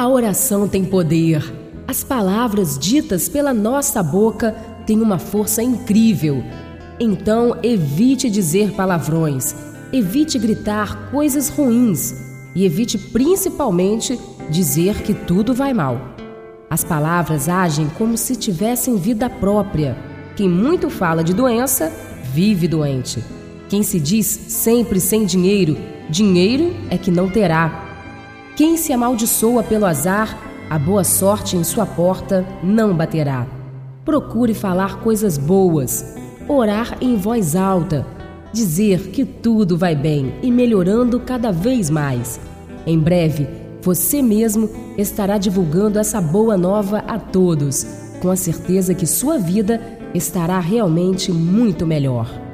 A oração tem poder. As palavras ditas pela nossa boca têm uma força incrível. Então, evite dizer palavrões, evite gritar coisas ruins e evite principalmente dizer que tudo vai mal. As palavras agem como se tivessem vida própria. Quem muito fala de doença, vive doente. Quem se diz sempre sem dinheiro, dinheiro é que não terá. Quem se amaldiçoa pelo azar, a boa sorte em sua porta não baterá. Procure falar coisas boas, orar em voz alta, dizer que tudo vai bem e melhorando cada vez mais. Em breve, você mesmo estará divulgando essa boa nova a todos, com a certeza que sua vida estará realmente muito melhor.